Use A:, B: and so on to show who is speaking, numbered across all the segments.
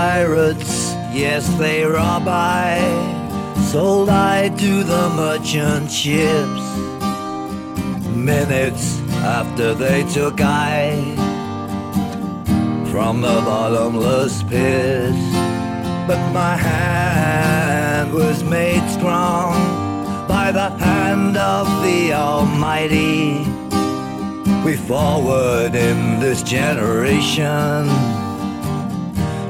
A: pirates, yes, they rob I. Sold I to the merchant ships. Minutes after they took I from the bottomless pit. But my hand was made strong by the hand of the Almighty. We forward in this generation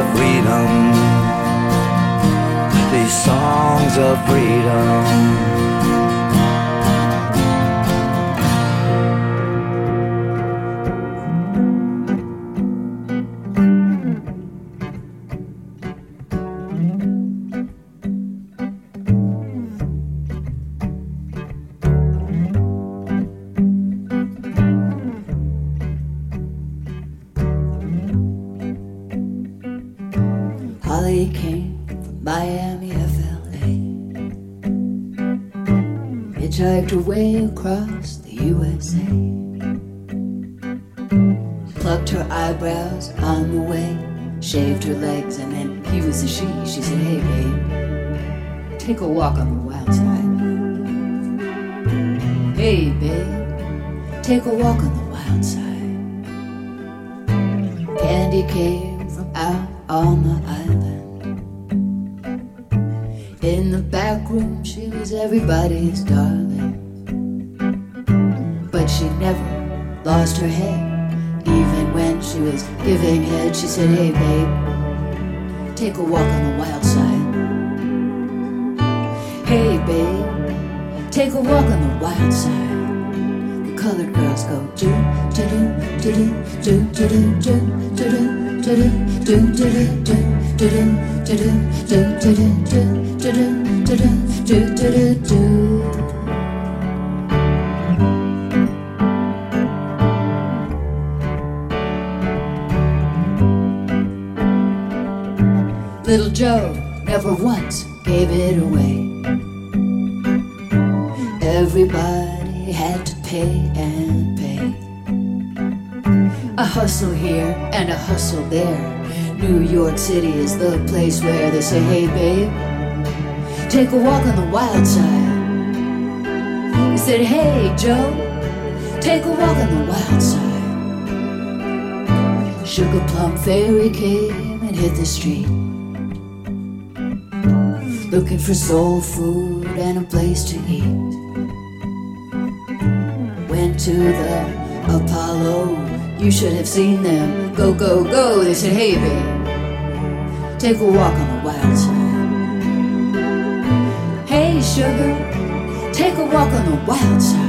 A: of freedom, these songs of freedom.
B: She. She said, Hey, babe, take a walk on the wild side. Hey, babe, take a walk on the wild side. Candy came from out on the island. In the back room, she was everybody's darling. But she never lost her head. Even when she was giving head, she said, Hey, babe, take a walk on the wild side. Hey, babe, take a walk on the wild side. The colored girls go do do do do do do do do do do do do do do Little Joe never once gave it away. Everybody had to pay and pay. A hustle here and a hustle there. New York City is the place where they say, hey babe, take a walk on the wild side. He said, Hey, Joe, take a walk on the wild side. Sugar Plum Fairy came and hit the street. Looking for soul food and a place to eat. Went to the Apollo, you should have seen them. Go, go, go. They said, Hey, babe. Take a walk on the wild side. Hey, sugar, take a walk on the wild side.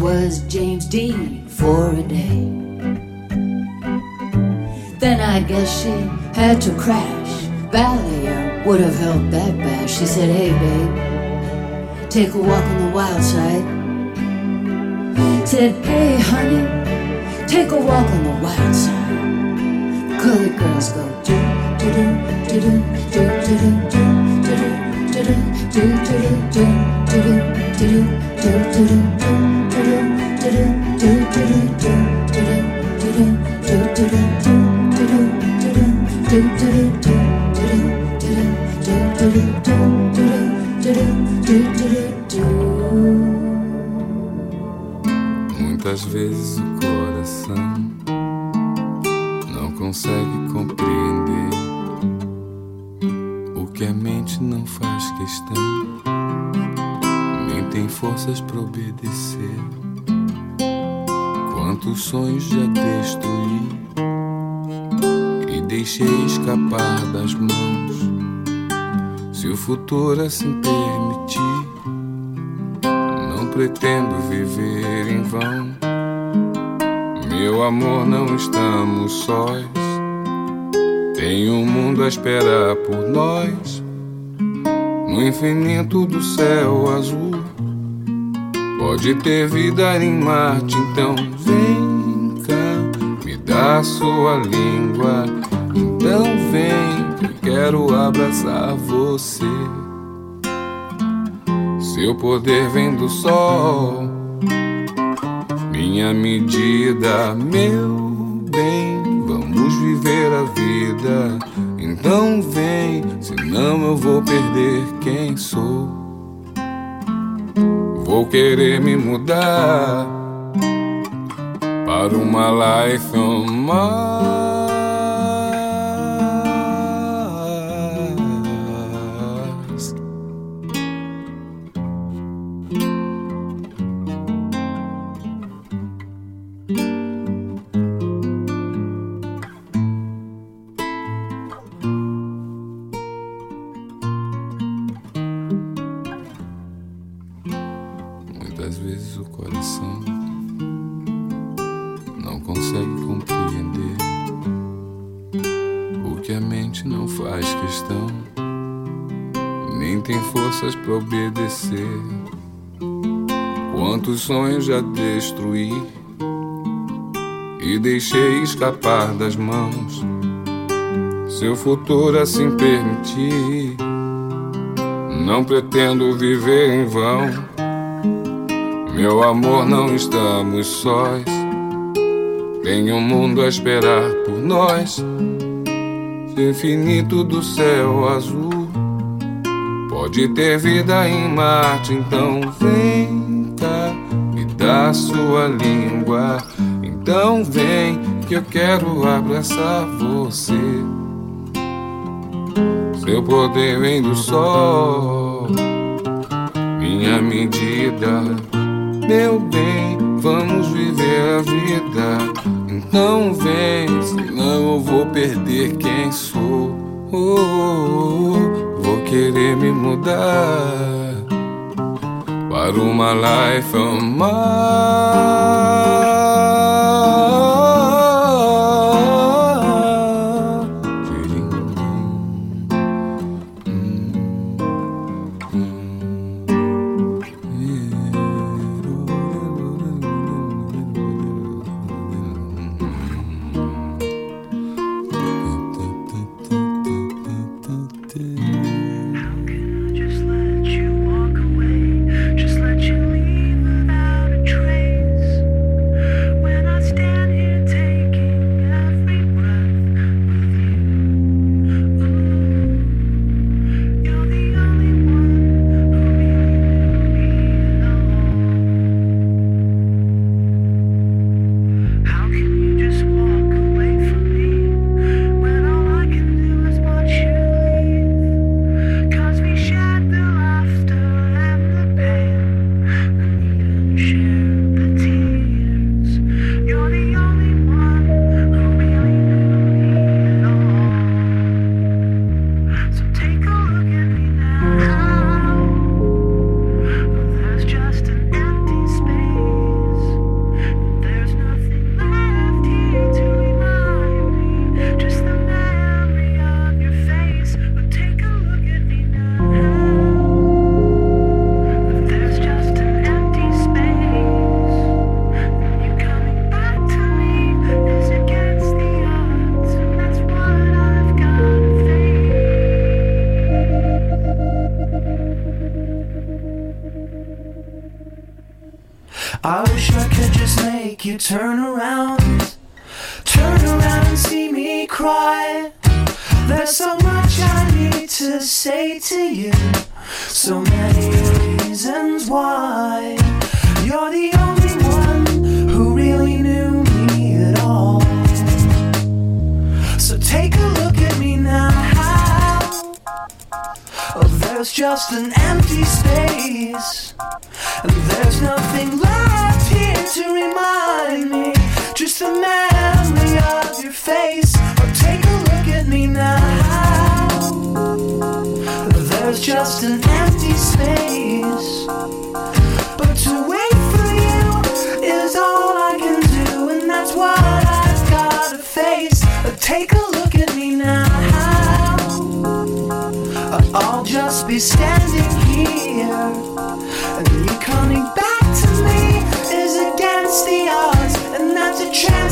B: Was James Dean for a day. Then I guess she had to crash. Valium would have helped that bash. She said, Hey, babe, take a walk on the wild side. Said, Hey, honey, take a walk on the wild side. The colored girls go do do do do do do do do do do do do
C: Muitas vezes o coração não consegue compreender não faz questão, nem tem forças para obedecer. Quantos sonhos já destruí e deixei escapar das mãos. Se o futuro assim permitir, não pretendo viver em vão. Meu amor, não estamos sós. Tem um mundo a esperar por nós. No infinito do céu azul Pode ter vida em Marte, então vem cá, me dá sua língua. Então vem, eu quero abraçar você. Seu poder vem do sol, minha medida, meu bem. Vamos viver a vida. Então vem, senão eu vou perder quem sou. Vou querer me mudar para uma life on Mars. Sonhos já destruí e deixei escapar das mãos. Seu futuro assim permitir, não pretendo viver em vão. Meu amor, não estamos sós. Tem um mundo a esperar por nós. Infinito do céu azul Pode ter vida em Marte, então vem dá sua língua. Então vem que eu quero abraçar você. Seu poder vem do sol, minha medida, meu bem, vamos viver a vida. Então vem, senão eu vou perder quem sou. Oh, oh, oh querer me mudar
D: I do my life oh a mile. just
E: an empty space. But to wait for you is all I can do, and that's what I've gotta
F: face. But take a look at me now. I'll just be standing here, and you coming back to me is against the odds, and
G: that's a chance.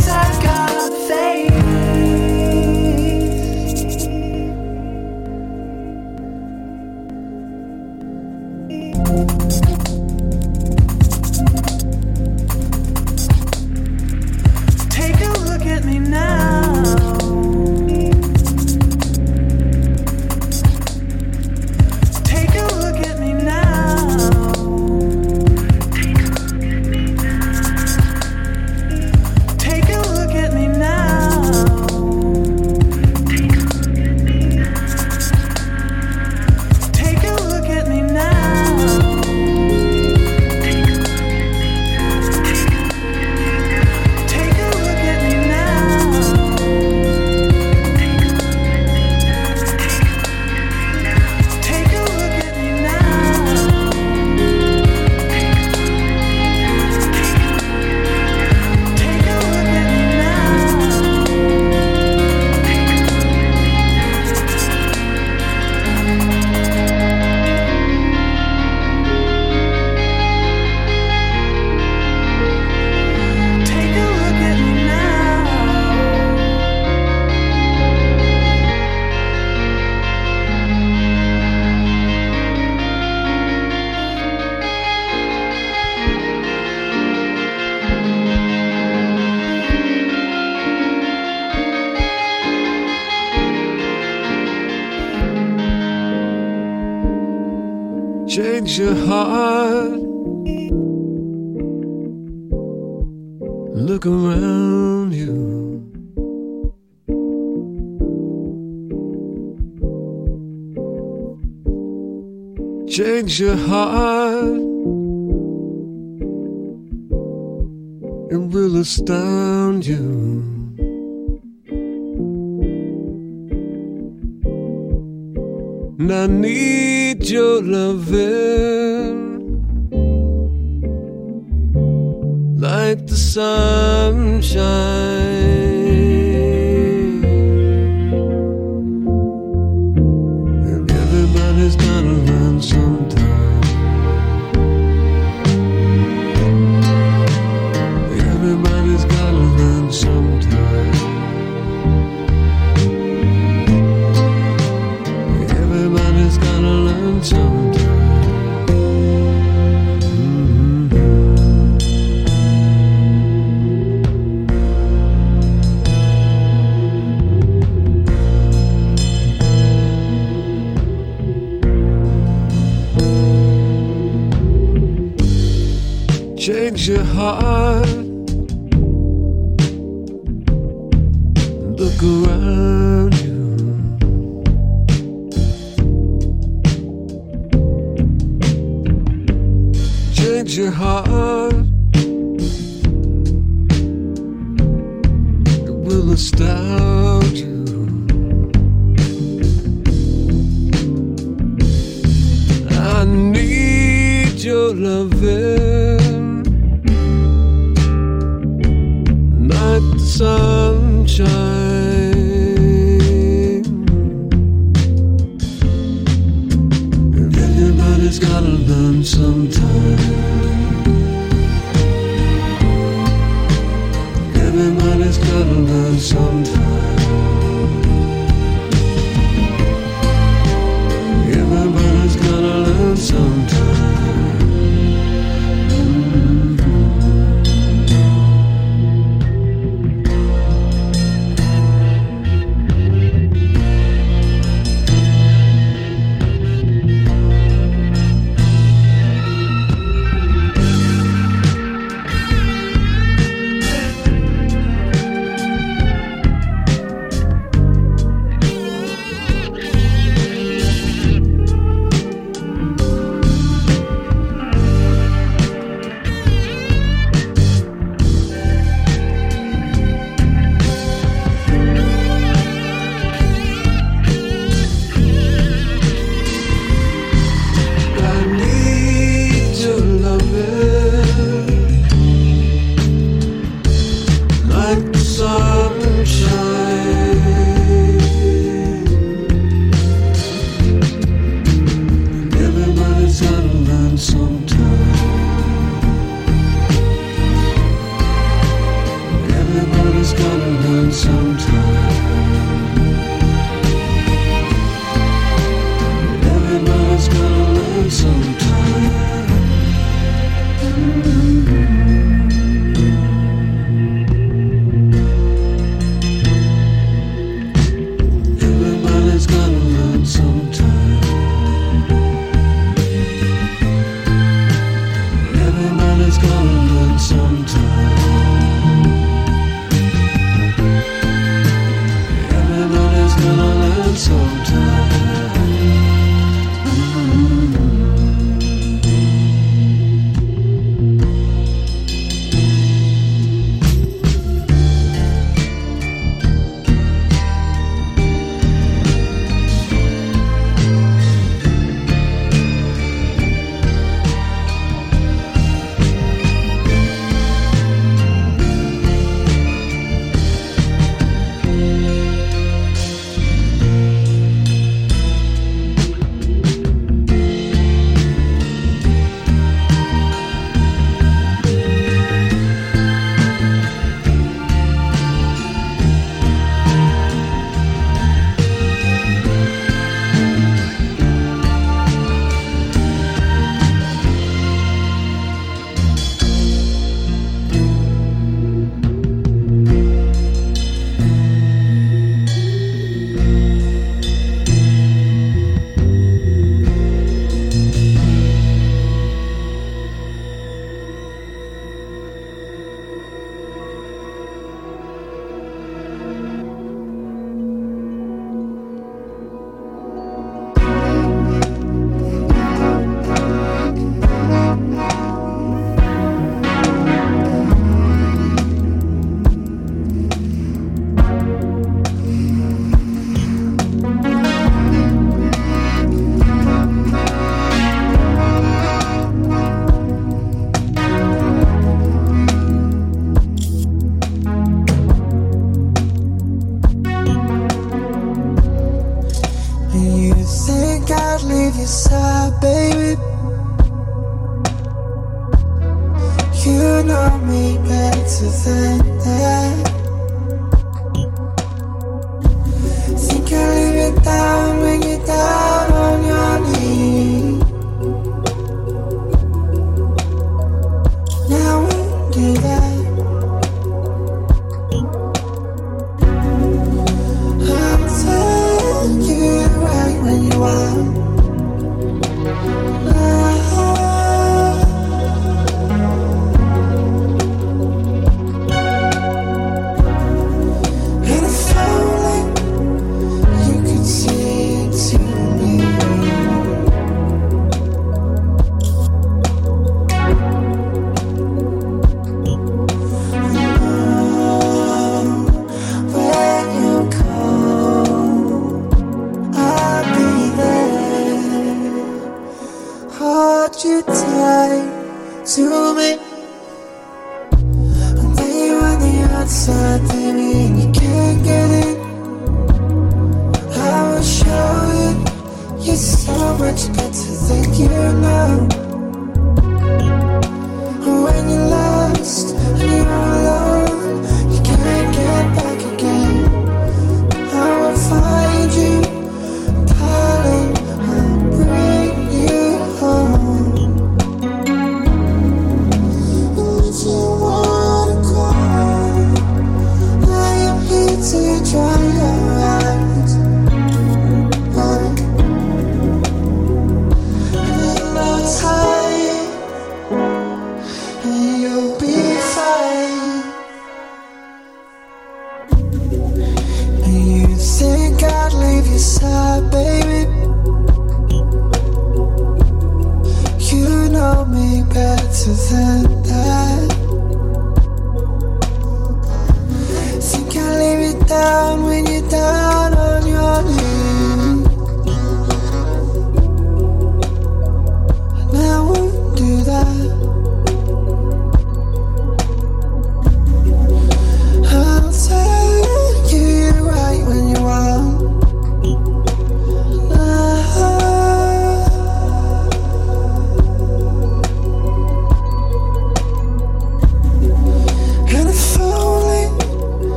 G: your heart in real estate? Your heart.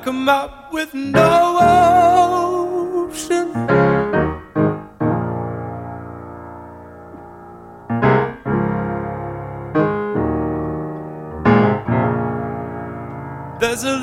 G: Like up with no ocean. There's a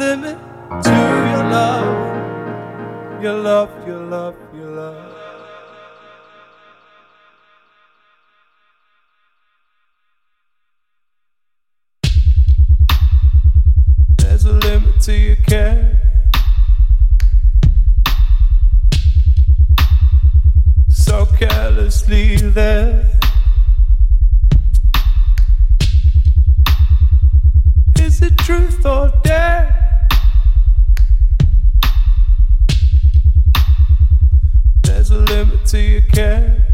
G: endlessly there. Is it truth or dare? There's a limit to your care.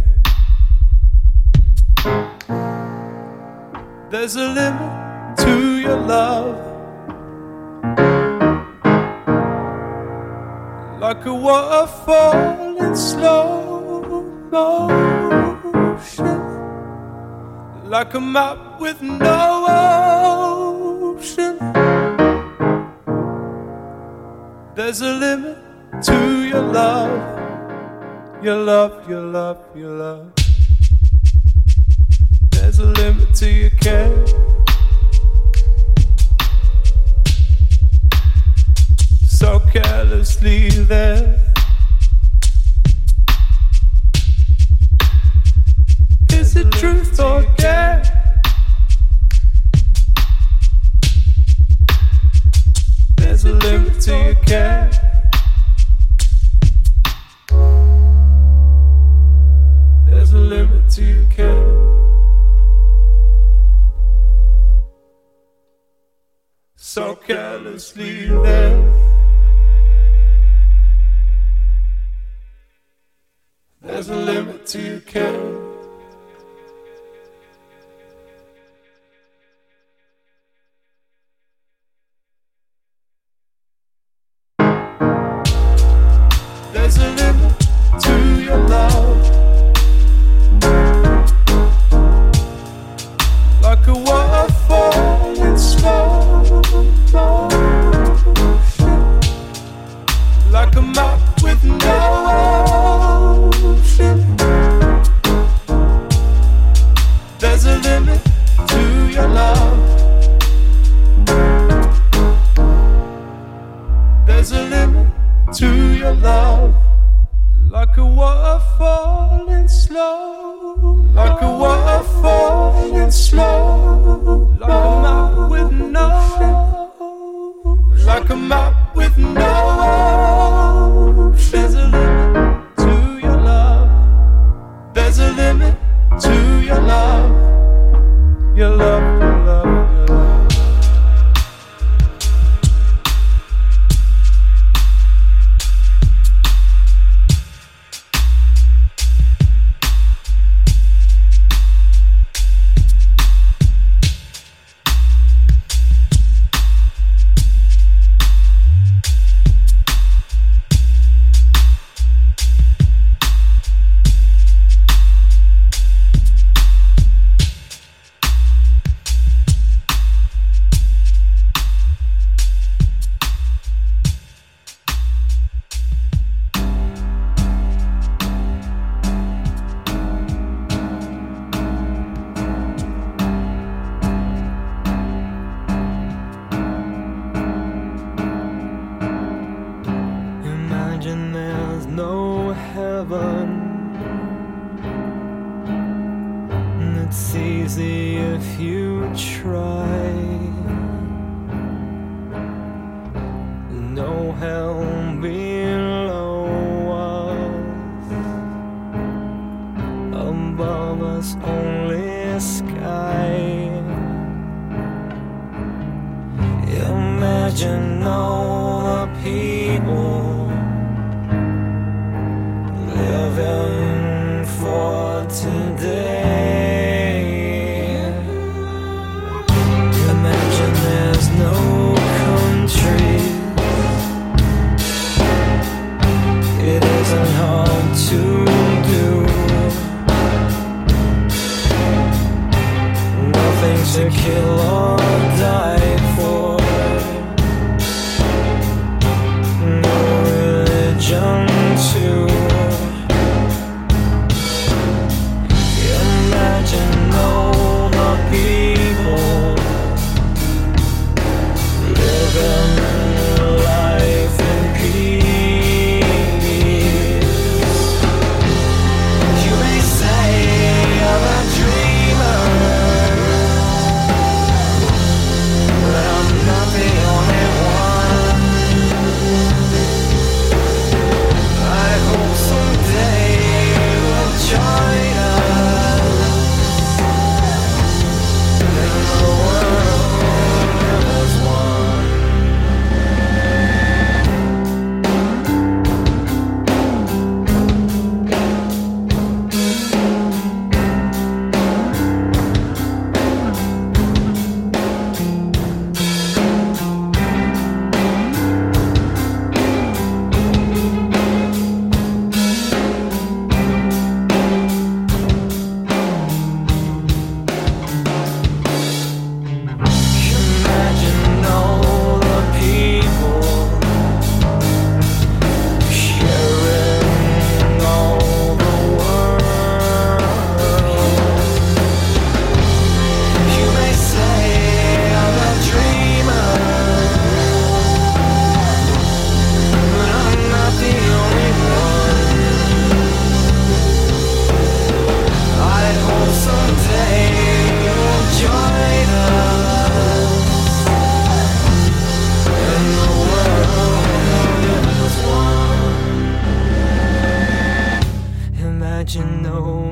H: There's a limit to your love. like a waterfall in slow motion ocean, like a map with no ocean. There's a limit to your love, your love, your love, your love. There's a limit to your care. So carelessly there. There's a limit to your care. There's a limit to your care. So carelessly there.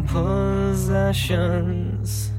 I: possessions.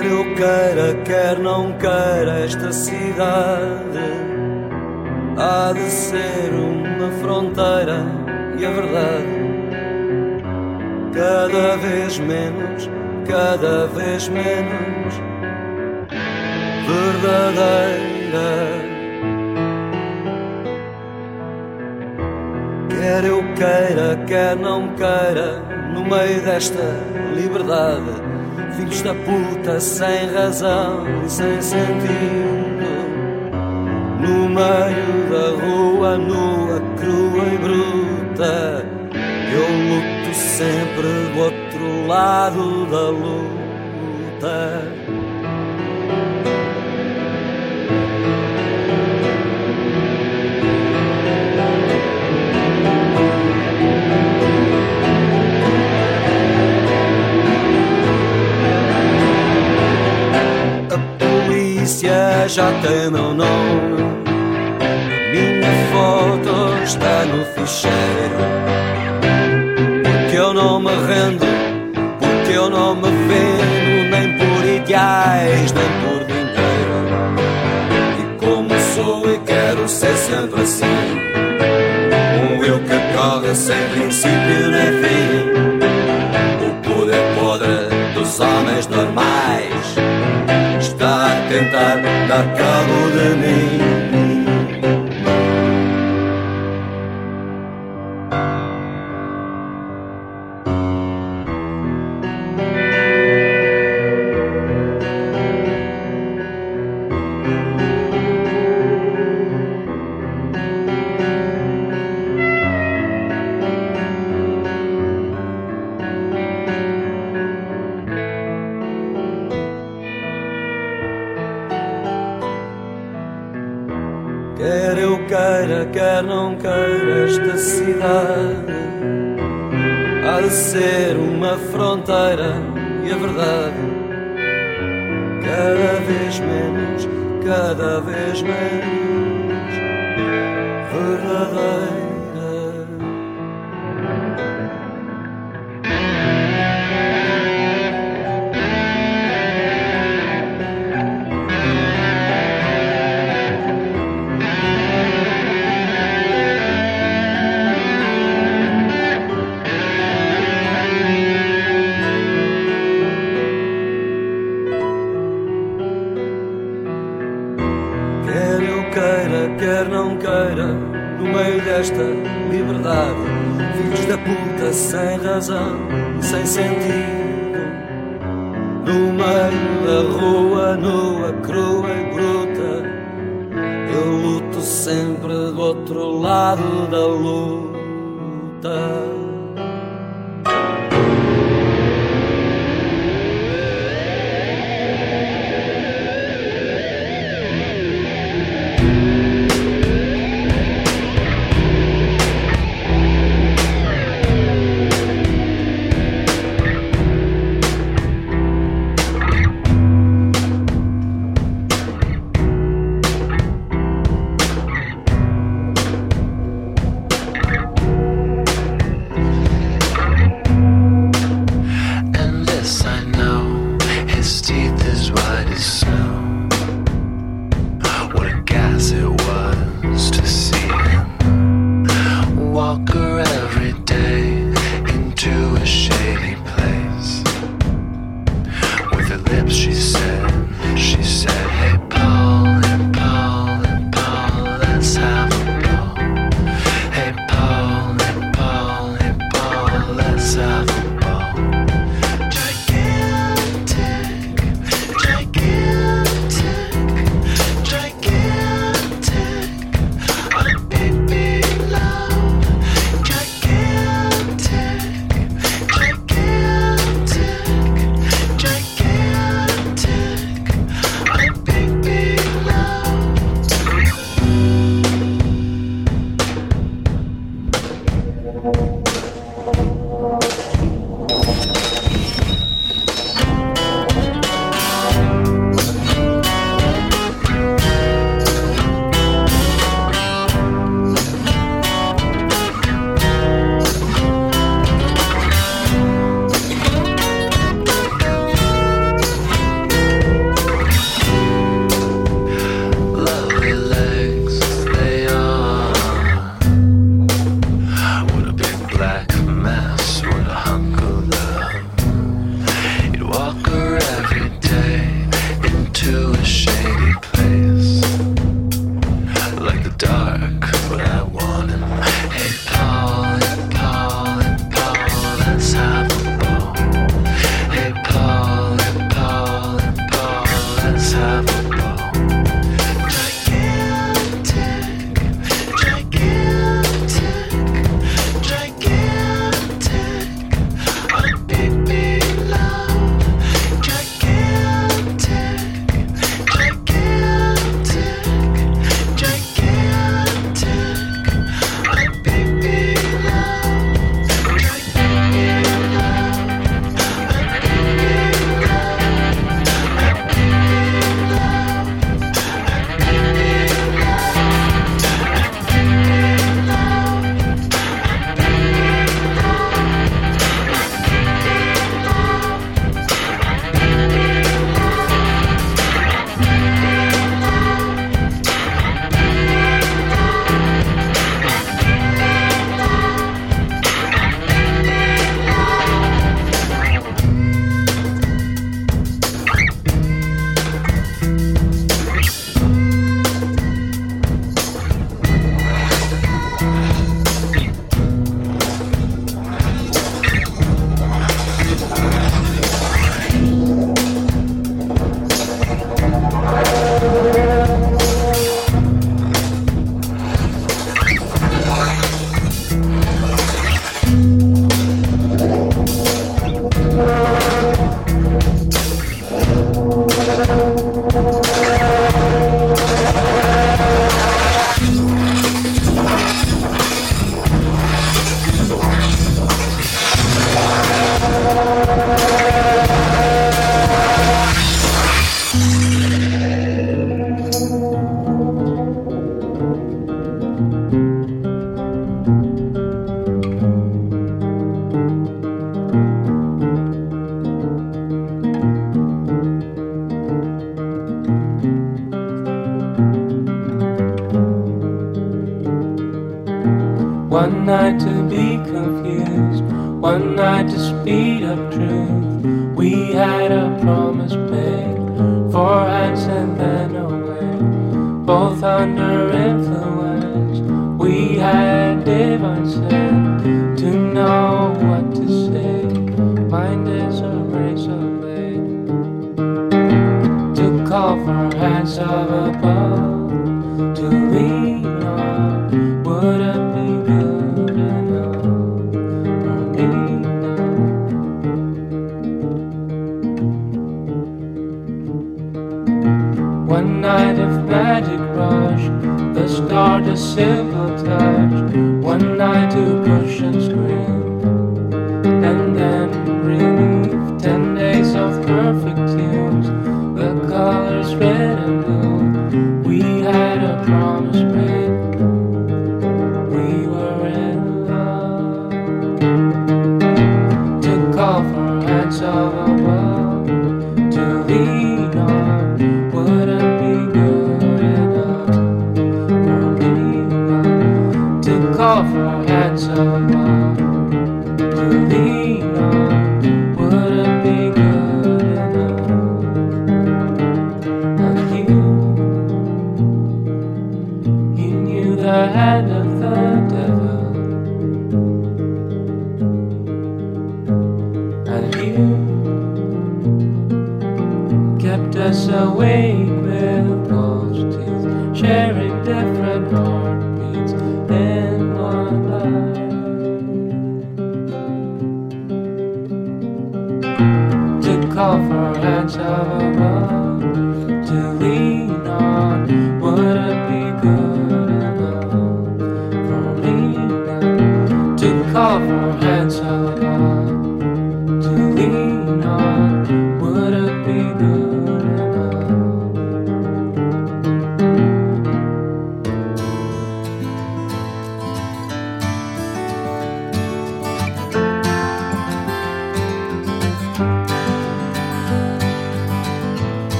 J: Quer eu queira, quer não queira, esta cidade. Há de ser uma fronteira e a verdade. Cada vez menos, cada vez menos. Verdadeira. Quer eu queira, quer não queira, no meio desta liberdade, filhos da puta sem razão e sem sentido, no meio da rua nua, crua e bruta, eu luto sempre do outro lado da luta. Já tem meu nome. Minha foto está no ficheiro. Porque eu não me rendo, porque eu não me vendo, nem por ideais, nem por dinheiro. E como sou e quero ser sempre assim. Um eu que corre sem princípio nem fim. O poder podre dos homens normais a tentar dar cabo de mim.
K: Outro lado da luta.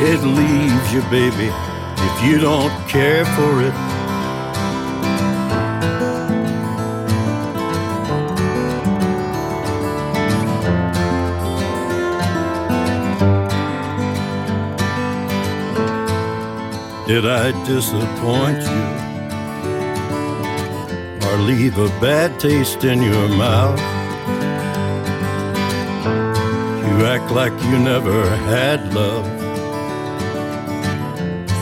L: It leaves you, baby, if you don't care for it. Did I disappoint you? Or leave a bad taste in your mouth? You act like you never had love.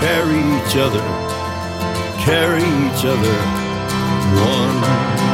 M: carry each other, carry each other. One.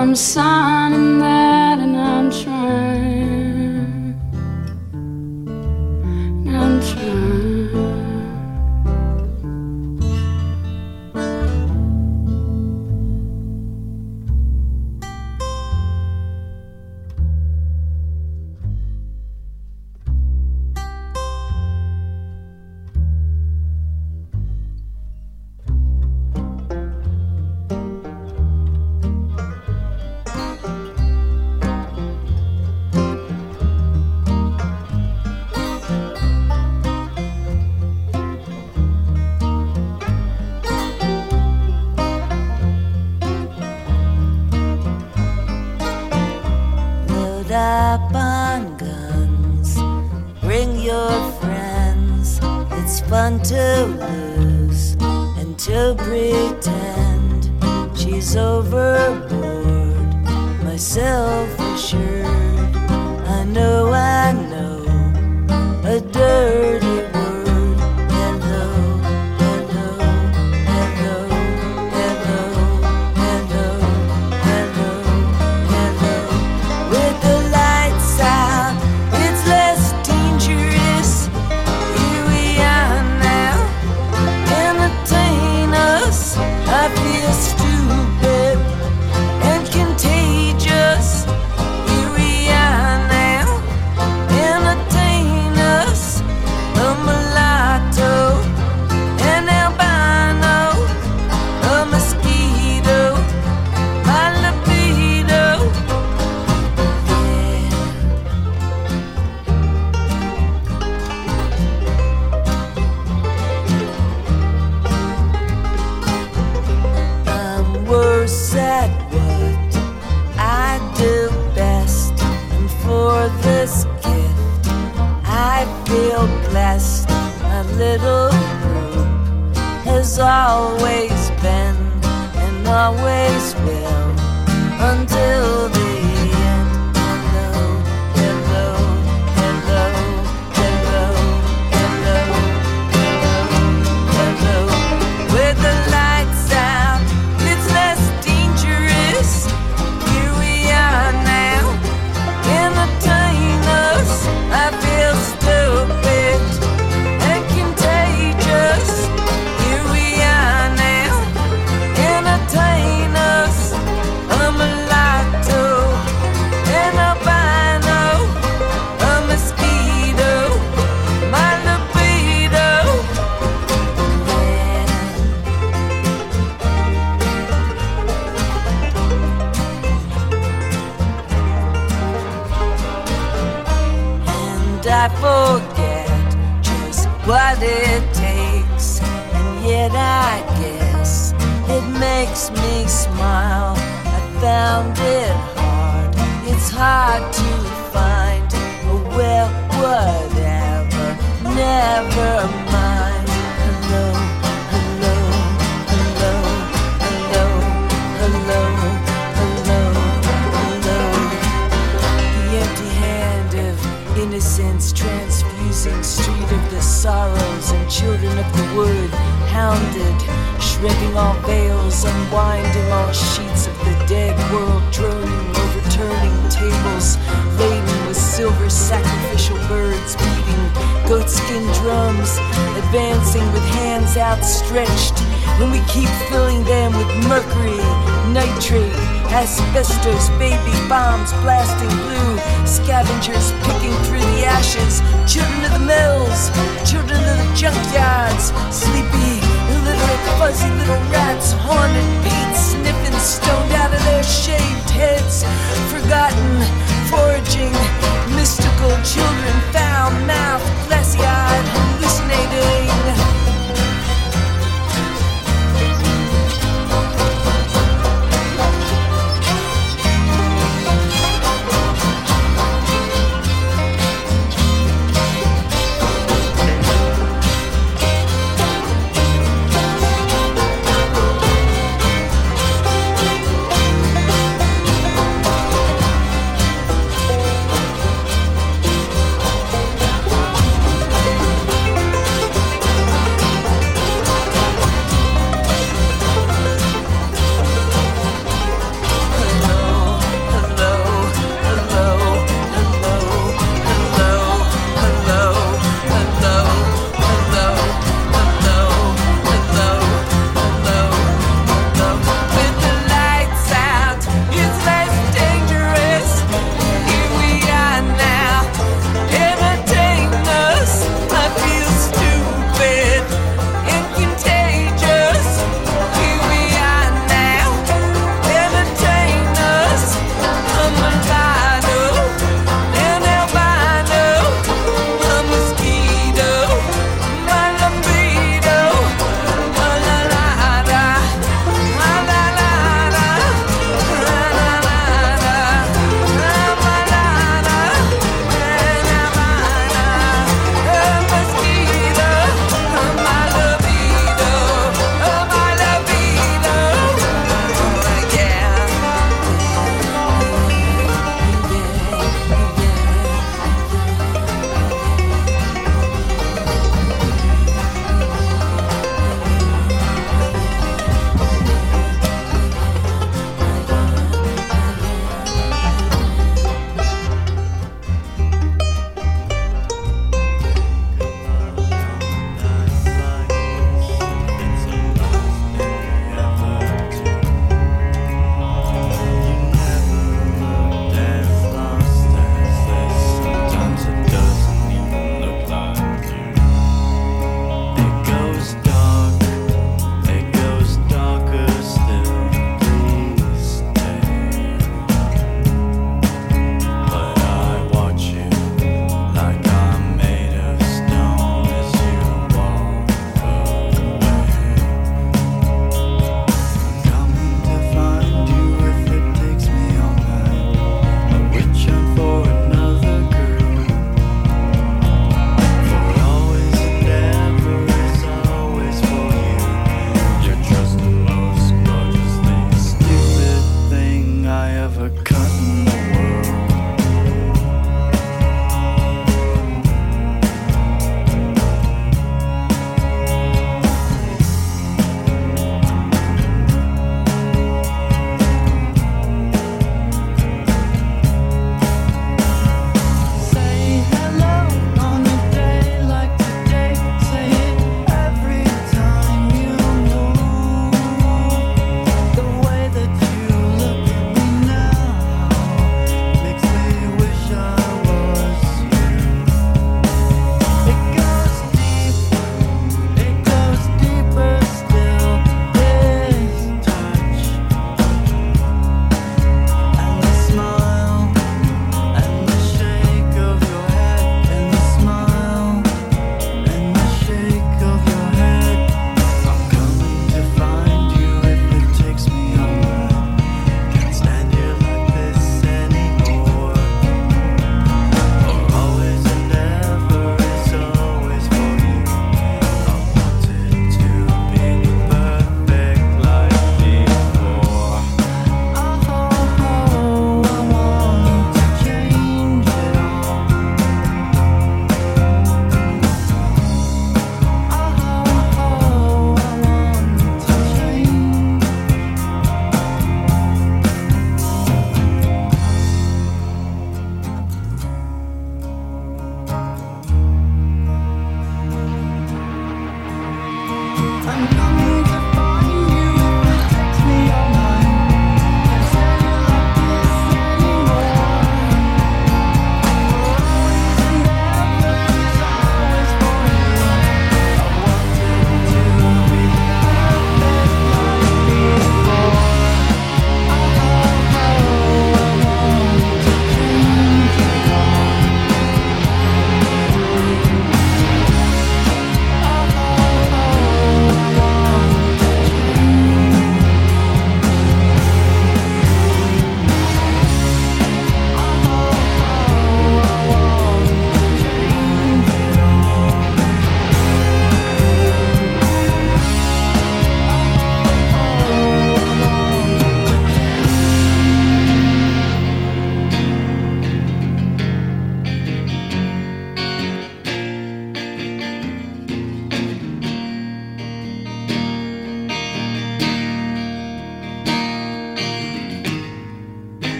N: I'm signing that, and I'm trying.
O: What it takes. And yet I guess it makes me smile. I found it hard, it's hard to find. Oh, well, whatever, never mind. Sorrows and children of the wood hounded shredding all veils unwinding all sheets of the dead world droning overturning tables laden with silver sacrificial birds beating goatskin drums advancing with hands outstretched. When we keep filling them with mercury nitrate Asbestos, baby bombs blasting blue. Scavengers picking through the ashes. Children of the mills, children of the junkyards. Sleepy, illiterate, fuzzy little rats. Haunted beats, sniffing, stoned out of their shaved heads. Forgotten, foraging, mystical children.
P: Foul mouth, glassy eyed, hallucinating.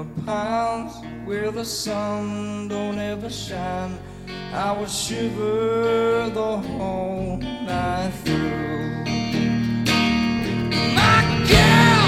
P: the pines where the sun don't ever shine. I would shiver the whole night through. My girl.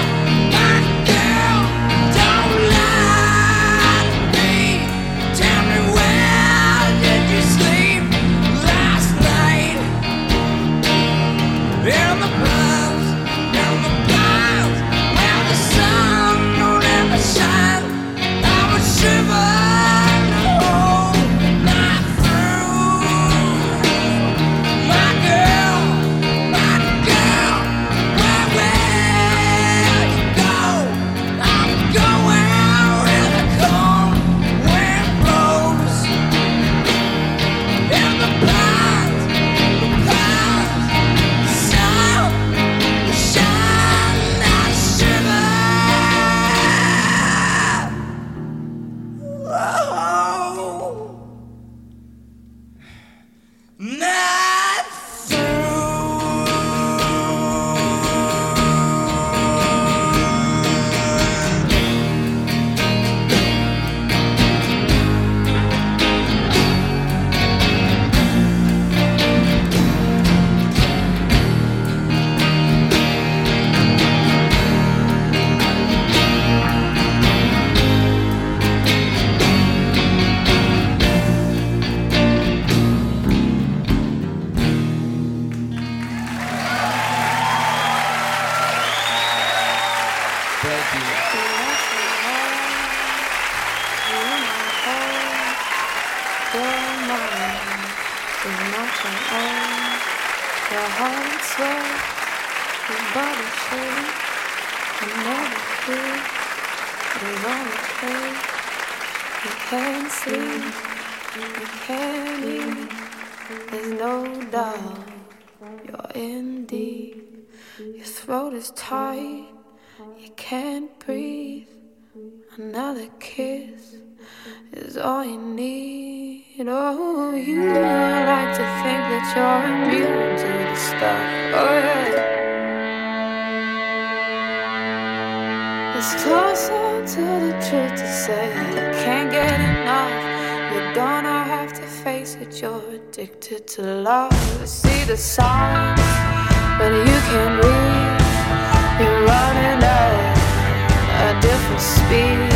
N: throat is tight, you can't breathe. Another kiss is all you need. Oh, you like to think that you're immune to the stuff. Oh, yeah. It's closer to the truth to say you can't get enough. You're gonna have to face it. You're addicted to love. You see the signs, but you can't read. You're running at a different speed.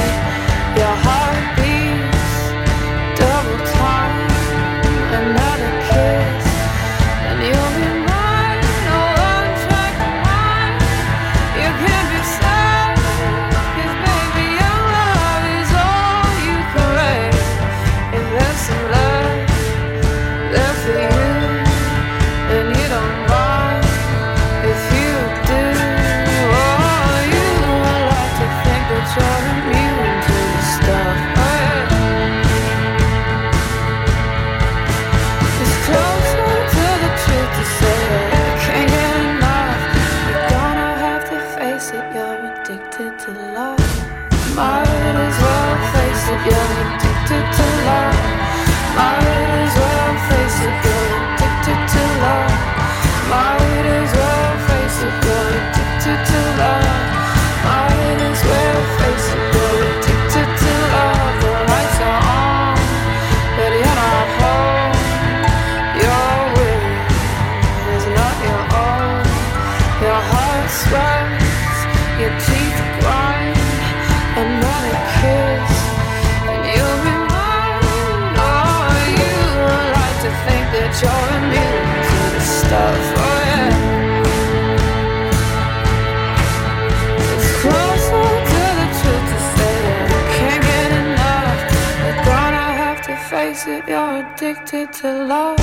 N: Addicted to love.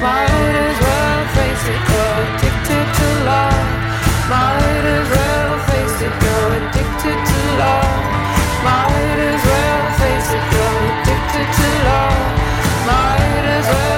N: Might as well face it, you're addicted to love. Might as well face it, you're addicted to love. Might as well face it, you're addicted to love. Might as well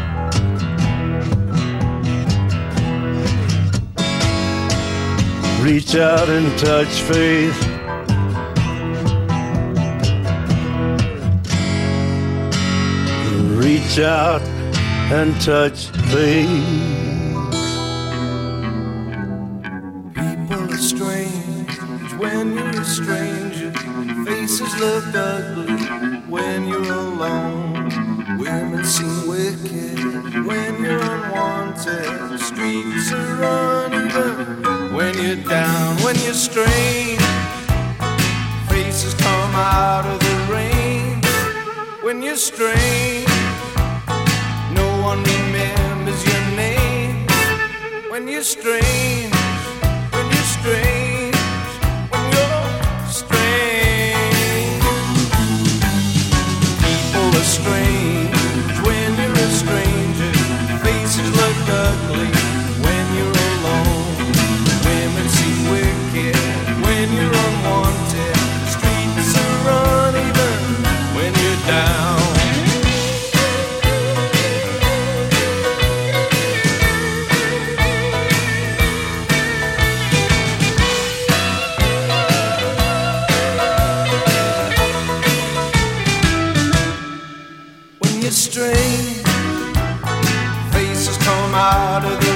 L: Reach out and touch faith. Reach out and touch faith.
P: People are strange when you're a stranger. Faces look ugly when you're alone. Women seem wicked when you're unwanted. You're down, when you're strange. Faces come out of the rain when you're strange. No one remembers your name when you're strange. You're strange. Faces come out of the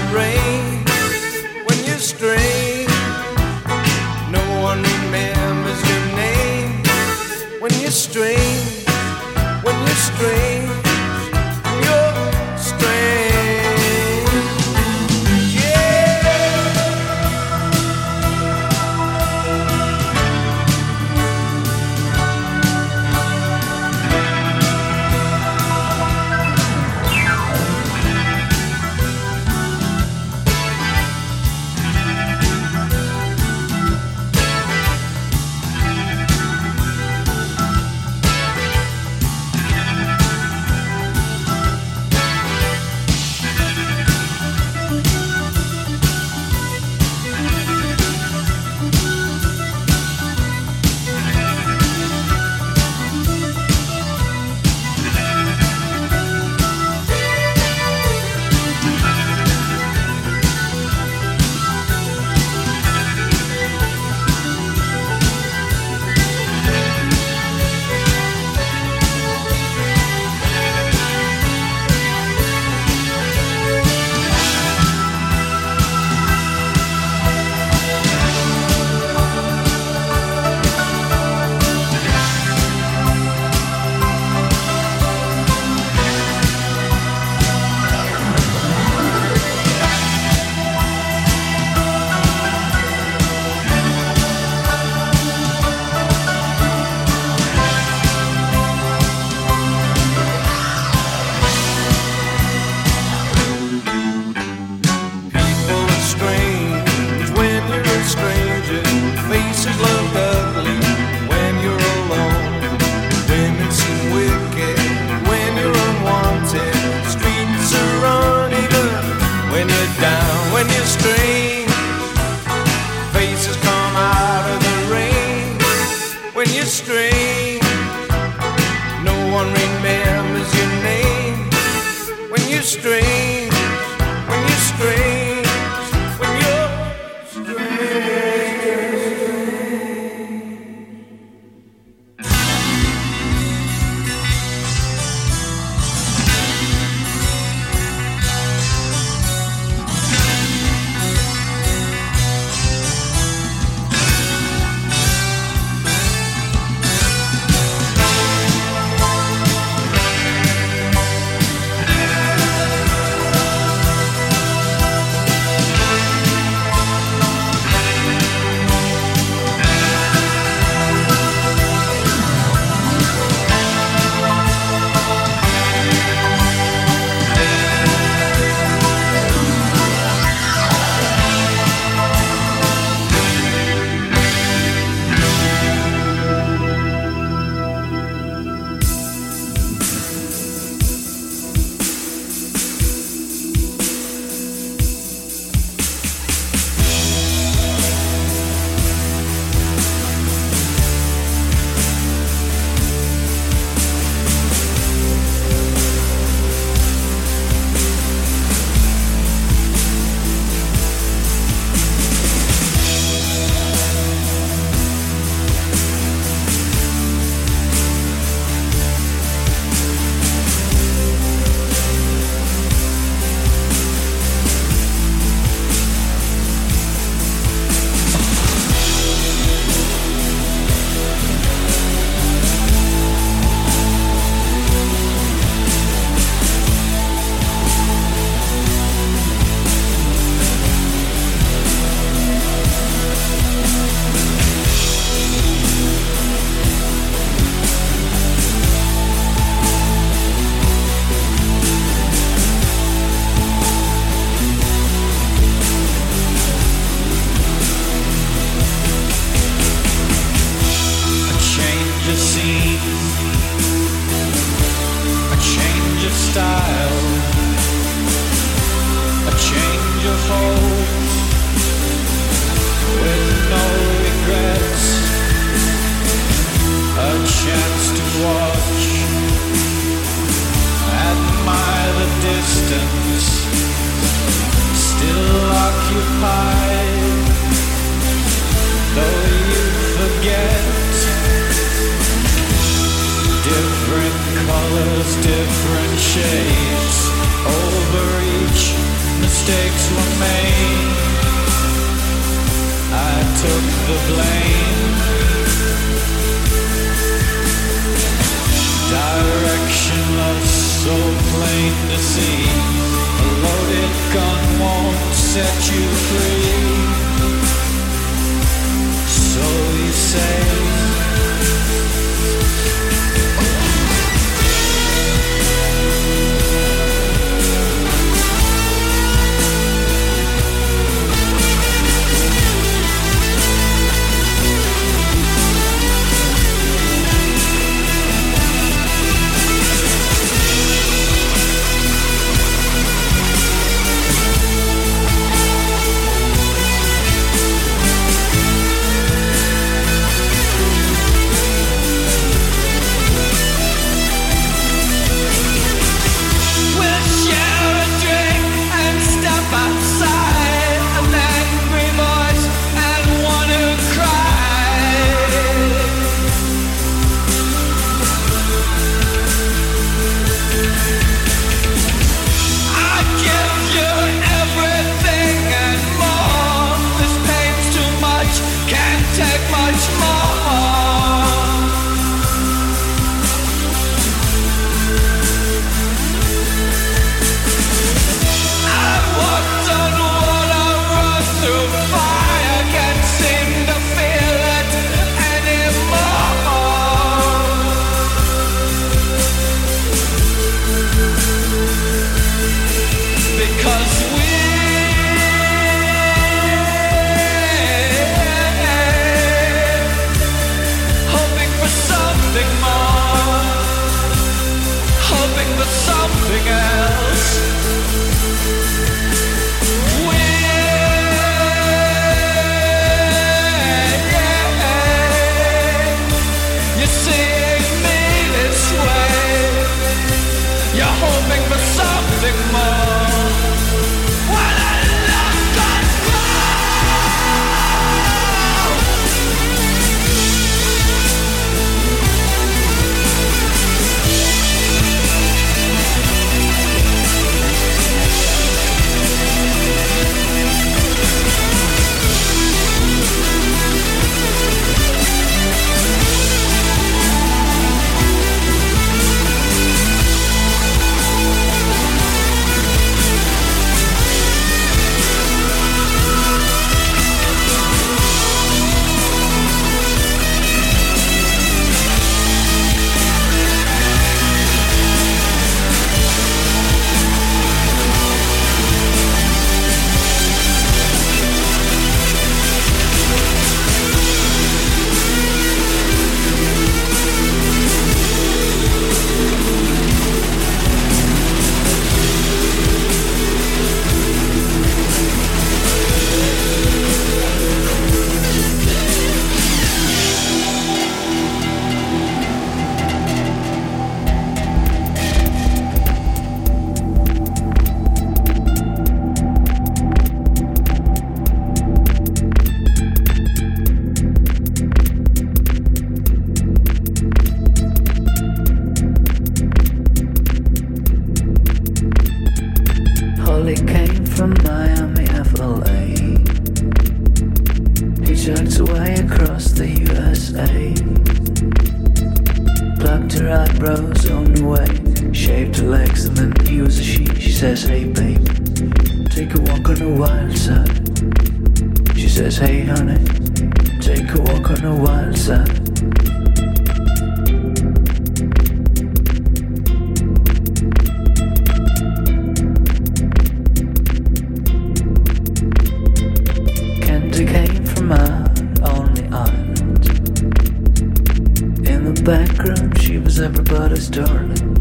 Q: back room, she was everybody's darling.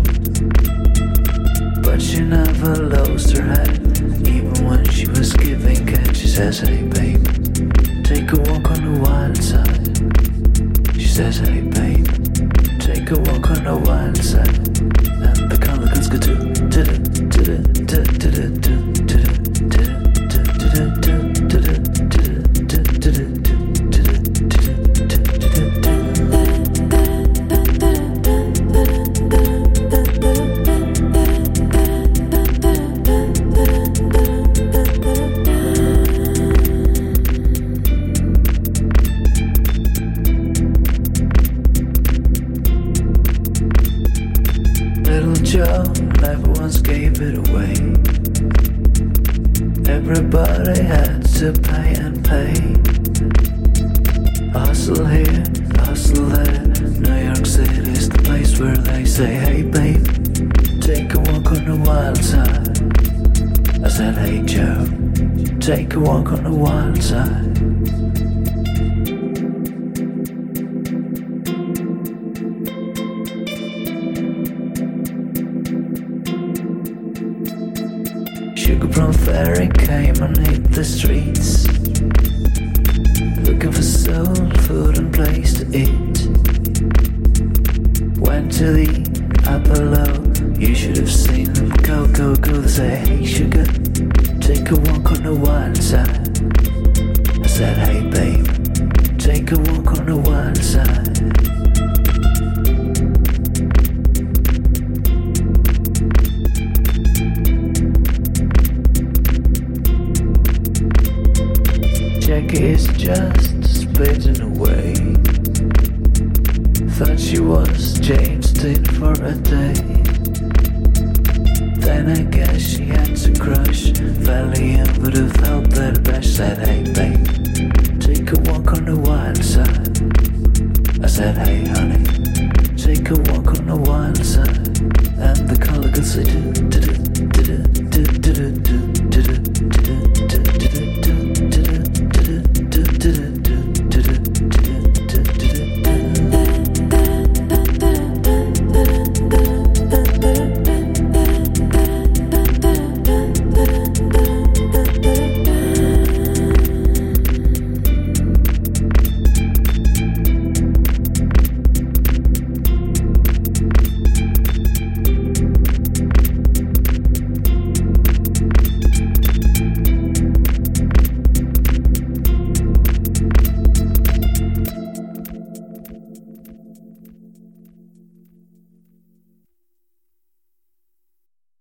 Q: But she never lost her head, even when she was giving head. She says, Hey, babe, take a walk on the wild side. She says, Hey, babe, take a walk on the wild side. And the color goes to the